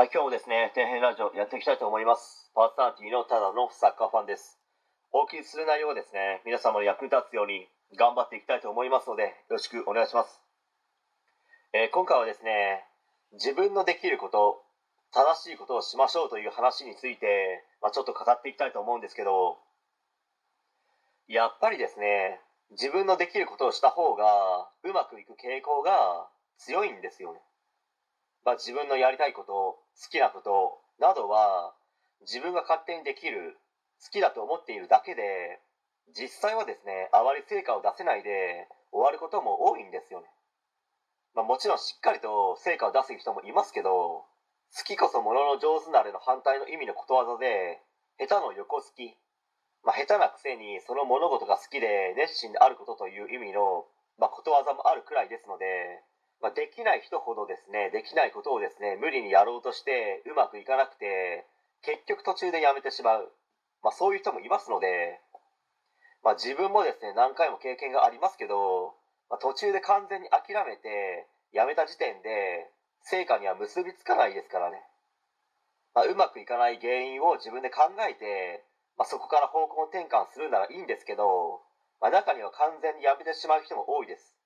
はい、今日もですね、天変ラジオやっていきたいと思います。パーソナリティのただのサッカーファンです。お送りする内容はですね、皆様の役に立つように頑張っていきたいと思いますので、よろしくお願いします。えー今回はですね、自分のできること、正しいことをしましょうという話について、まあ、ちょっと語っていきたいと思うんですけど、やっぱりですね、自分のできることをした方がうまくいく傾向が強いんですよね。まあ、自分のやりたいこと好きなことなどは自分が勝手にできる好きだと思っているだけで実際はですねあまり成果を出せないで終わることも多いんですよね、まあ、もちろんしっかりと成果を出す人もいますけど好きこそものの上手なれの反対の意味のことわざで下手の横好き、まあ、下手なくせにその物事が好きで熱心であることという意味の、まあ、ことわざもあるくらいですのでまあ、できない人ほどですねできないことをですね無理にやろうとしてうまくいかなくて結局途中でやめてしまう、まあ、そういう人もいますので、まあ、自分もですね何回も経験がありますけど、まあ、途中で完全に諦めてやめた時点で成果には結びつかないですからね、まあ、うまくいかない原因を自分で考えて、まあ、そこから方向転換するならいいんですけど、まあ、中には完全にやめてしまう人も多いです。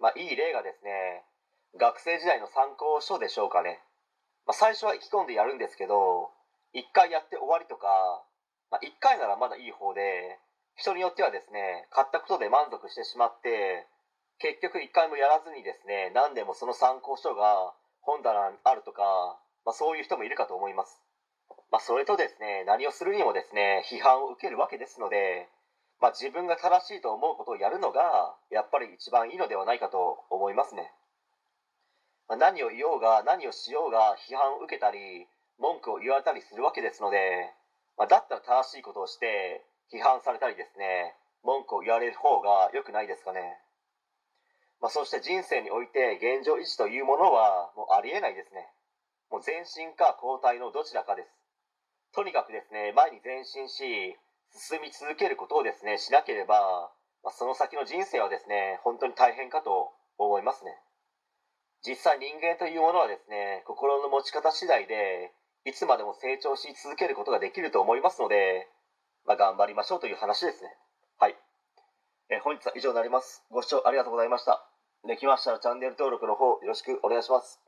まあ、いい例がですね学生時代の参考書でしょうかね、まあ、最初は意気込んでやるんですけど1回やって終わりとか、まあ、1回ならまだいい方で人によってはですね買ったことで満足してしまって結局1回もやらずにですね何でもその参考書が本棚にあるとか、まあ、そういう人もいるかと思います、まあ、それとですね何をするにもですね批判を受けるわけですのでまあ、自分が正しいと思うことをやるのがやっぱり一番いいのではないかと思いますね、まあ、何を言おうが何をしようが批判を受けたり文句を言われたりするわけですので、まあ、だったら正しいことをして批判されたりですね文句を言われる方が良くないですかね、まあ、そして人生において現状維持というものはもうありえないですね。もう前進か後退のどちらかです。とにかくですね前に前進し進み続けることをですねしなければ、まあ、その先の人生はですね本当に大変かと思いますね。実際人間というものはですね心の持ち方次第でいつまでも成長し続けることができると思いますので、まあ、頑張りましょうという話ですね。はい、え本日は以上になります。ご視聴ありがとうございました。できましたらチャンネル登録の方よろしくお願いします。